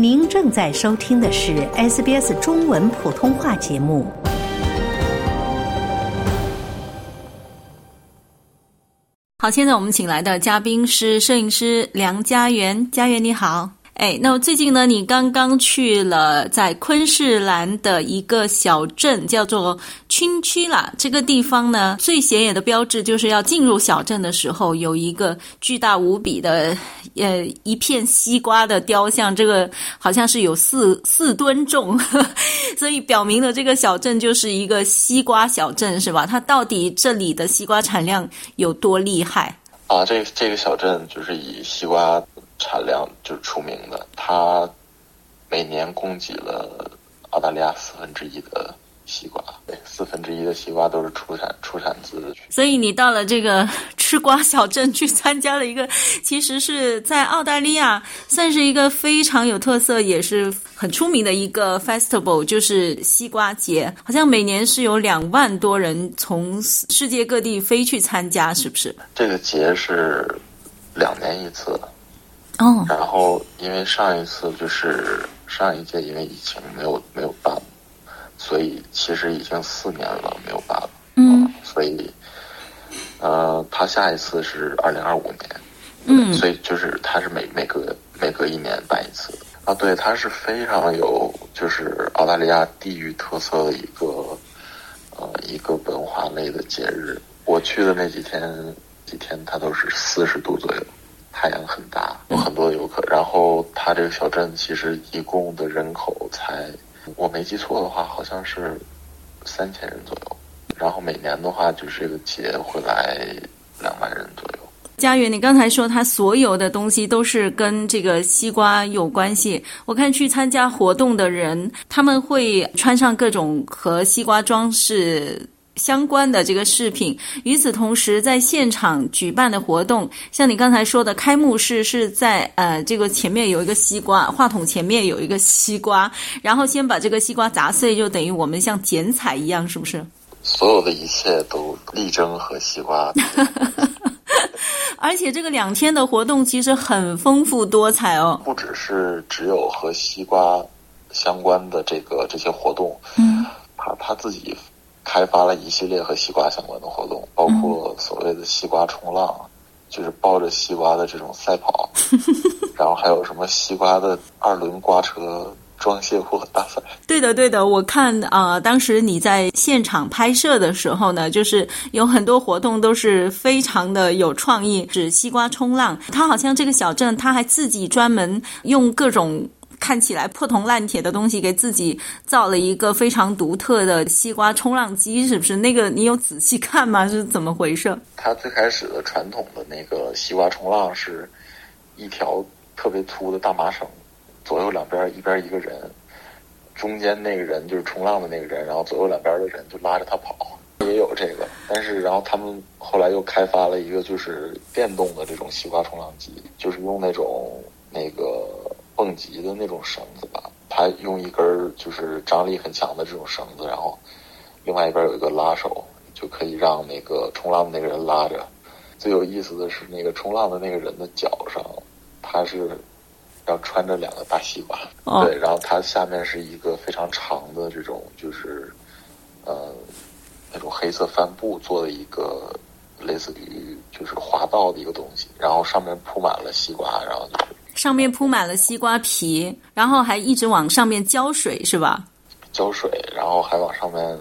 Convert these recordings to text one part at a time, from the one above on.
您正在收听的是 SBS 中文普通话节目。好，现在我们请来的嘉宾是摄影师梁家园，家园你好。哎，那么最近呢，你刚刚去了在昆士兰的一个小镇，叫做青区啦。这个地方呢，最显眼的标志就是要进入小镇的时候，有一个巨大无比的呃一片西瓜的雕像，这个好像是有四四吨重，所以表明了这个小镇就是一个西瓜小镇，是吧？它到底这里的西瓜产量有多厉害？啊，这这个小镇就是以西瓜。产量就是出名的，它每年供给了澳大利亚四分之一的西瓜，对，四分之一的西瓜都是出产出产自。所以你到了这个吃瓜小镇去参加了一个，其实是在澳大利亚算是一个非常有特色，也是很出名的一个 festival，就是西瓜节。好像每年是有两万多人从世界各地飞去参加，是不是？这个节是两年一次。哦，然后因为上一次就是上一届因为疫情没有没有办，所以其实已经四年了没有办了。嗯，所以，呃，他下一次是二零二五年。嗯，所以就是他是每每隔每隔一年办一次。啊，对，它是非常有就是澳大利亚地域特色的一个呃一个文化类的节日。我去的那几天几天，它都是四十度左右。太阳很大，有很多游客。然后它这个小镇其实一共的人口才，我没记错的话，好像是三千人左右。然后每年的话，就是这个节会来两万人左右。佳悦，你刚才说他所有的东西都是跟这个西瓜有关系。我看去参加活动的人，他们会穿上各种和西瓜装饰。相关的这个饰品。与此同时，在现场举办的活动，像你刚才说的，开幕式是在呃这个前面有一个西瓜，话筒前面有一个西瓜，然后先把这个西瓜砸碎，就等于我们像剪彩一样，是不是？所有的一切都力争和西瓜。而且这个两天的活动其实很丰富多彩哦，不只是只有和西瓜相关的这个这些活动，嗯，他他自己。开发了一系列和西瓜相关的活动，包括所谓的西瓜冲浪，就是抱着西瓜的这种赛跑，然后还有什么西瓜的二轮刮车装卸货大赛。对的，对的，我看啊，当时你在现场拍摄的时候呢，就是有很多活动都是非常的有创意，指西瓜冲浪。他好像这个小镇，他还自己专门用各种。看起来破铜烂铁的东西，给自己造了一个非常独特的西瓜冲浪机，是不是？那个你有仔细看吗？是怎么回事？它最开始的传统的那个西瓜冲浪是一条特别粗的大麻绳，左右两边一边一个人，中间那个人就是冲浪的那个人，然后左右两边的人就拉着他跑，也有这个。但是然后他们后来又开发了一个就是电动的这种西瓜冲浪机，就是用那种那个。蹦极的那种绳子吧，他用一根就是张力很强的这种绳子，然后另外一边有一个拉手，就可以让那个冲浪的那个人拉着。最有意思的是，那个冲浪的那个人的脚上，他是要穿着两个大西瓜，对，然后他下面是一个非常长的这种就是呃那种黑色帆布做的一个类似于就是滑道的一个东西，然后上面铺满了西瓜，然后就是。上面铺满了西瓜皮，然后还一直往上面浇水，是吧？浇水，然后还往上面，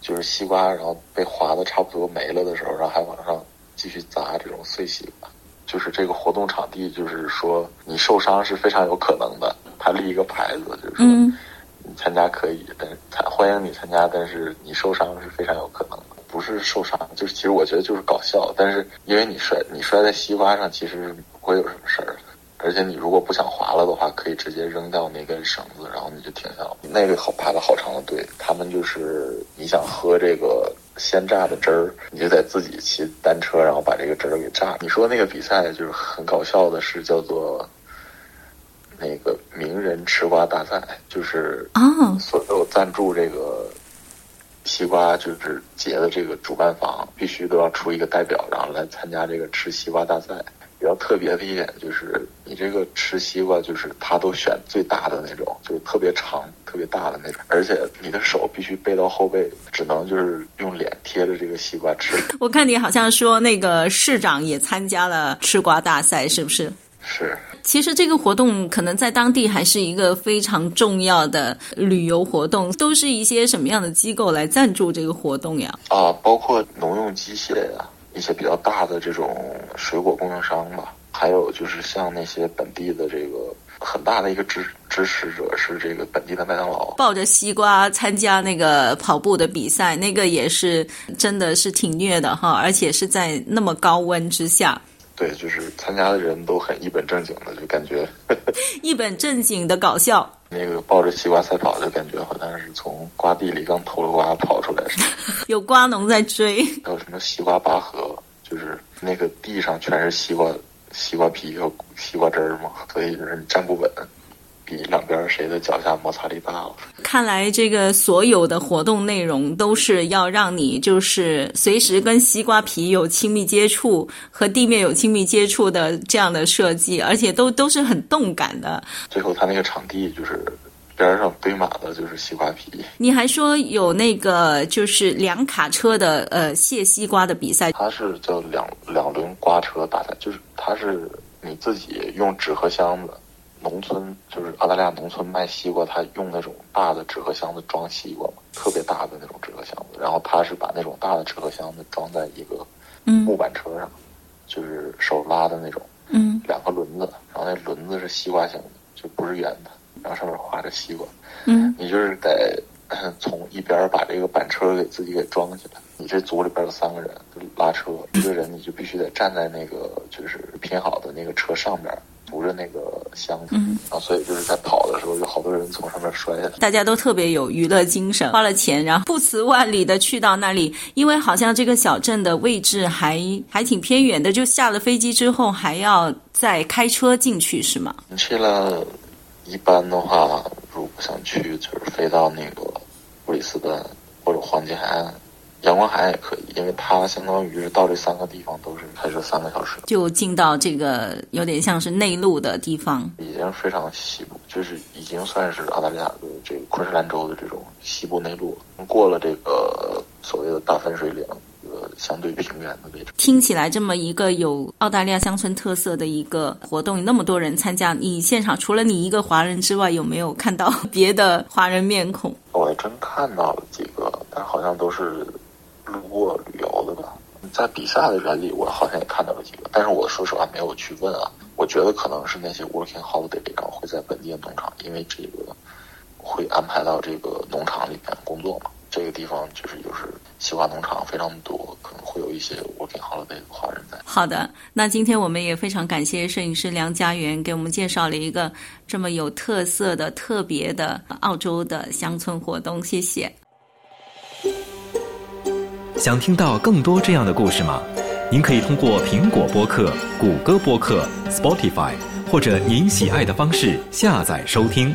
就是西瓜，然后被划的差不多没了的时候，然后还往上继续砸这种碎西瓜。就是这个活动场地，就是说你受伤是非常有可能的。他立一个牌子，就是说你参加可以，但是欢迎你参加，但是你受伤是非常有可能的。不是受伤，就是其实我觉得就是搞笑。但是因为你摔，你摔在西瓜上，其实不会有什么事儿。而且你如果不想滑了的话，可以直接扔掉那根绳子，然后你就停下了。那个好排了好长的队，他们就是你想喝这个鲜榨的汁儿，你就得自己骑单车，然后把这个汁儿给榨。你说那个比赛就是很搞笑的，是叫做那个名人吃瓜大赛，就是啊，所有赞助这个西瓜就是节的这个主办方必须都要出一个代表，然后来参加这个吃西瓜大赛。比较特别的一点就是，你这个吃西瓜，就是他都选最大的那种，就是特别长、特别大的那种，而且你的手必须背到后背，只能就是用脸贴着这个西瓜吃。我看你好像说那个市长也参加了吃瓜大赛，是不是？是。其实这个活动可能在当地还是一个非常重要的旅游活动，都是一些什么样的机构来赞助这个活动呀？啊，包括农用机械呀。一些比较大的这种水果供应商吧，还有就是像那些本地的这个很大的一个支支持者是这个本地的麦当劳，抱着西瓜参加那个跑步的比赛，那个也是真的是挺虐的哈，而且是在那么高温之下。对，就是参加的人都很一本正经的，就感觉 一本正经的搞笑。那个抱着西瓜赛跑，就感觉好像是从瓜地里刚偷了瓜跑出来似的。有瓜农在追。还有什么西瓜拔河，就是那个地上全是西瓜、西瓜皮和西瓜汁儿嘛，所以就是你站不稳。比两边谁的脚下摩擦力大了？看来这个所有的活动内容都是要让你就是随时跟西瓜皮有亲密接触，和地面有亲密接触的这样的设计，而且都都是很动感的。最后，他那个场地就是边上堆满的就是西瓜皮。你还说有那个就是两卡车的呃卸西瓜的比赛？它是叫两两轮瓜车大赛，就是它是你自己用纸盒箱子。农村就是澳大利亚农村卖西瓜，他用那种大的纸盒箱子装西瓜嘛，特别大的那种纸盒箱子。然后他是把那种大的纸盒箱子装在一个木板车上，就是手拉的那种，嗯两个轮子，然后那轮子是西瓜形的，就不是圆的，然后上面画着西瓜。嗯，你就是得 从一边把这个板车给自己给装起来。你这组里边有三个人拉车，一个人你就必须得站在那个就是拼好的那个车上边。扶着那个箱子，啊，所以就是在跑的时候，有好多人从上面摔下来。大家都特别有娱乐精神，花了钱，然后不辞万里的去到那里，因为好像这个小镇的位置还还挺偏远的，就下了飞机之后还要再开车进去，是吗？去了，一般的话，如果想去，就是飞到那个布里斯本或者黄金海岸。阳光海岸也可以，因为它相当于是到这三个地方都是开车三个小时，就进到这个有点像是内陆的地方，已经非常西部，就是已经算是澳大利亚的这个昆士兰州的这种西部内陆，过了这个所谓的大分水岭，呃，相对平原的位置。听起来这么一个有澳大利亚乡村特色的一个活动，那么多人参加，你现场除了你一个华人之外，有没有看到别的华人面孔？我还真看到了几个，但好像都是。路过旅游的吧，在比赛的人里，我好像也看到了几个，但是我说实话没有去问啊。我觉得可能是那些 working holiday，然后会在本地的农场，因为这个会安排到这个农场里面工作嘛。这个地方就是就是西瓜农场非常多，可能会有一些 working holiday 的华人在。好的，那今天我们也非常感谢摄影师梁家园给我们介绍了一个这么有特色的、特别的澳洲的乡村活动，谢谢。想听到更多这样的故事吗？您可以通过苹果播客、谷歌播客、Spotify 或者您喜爱的方式下载收听。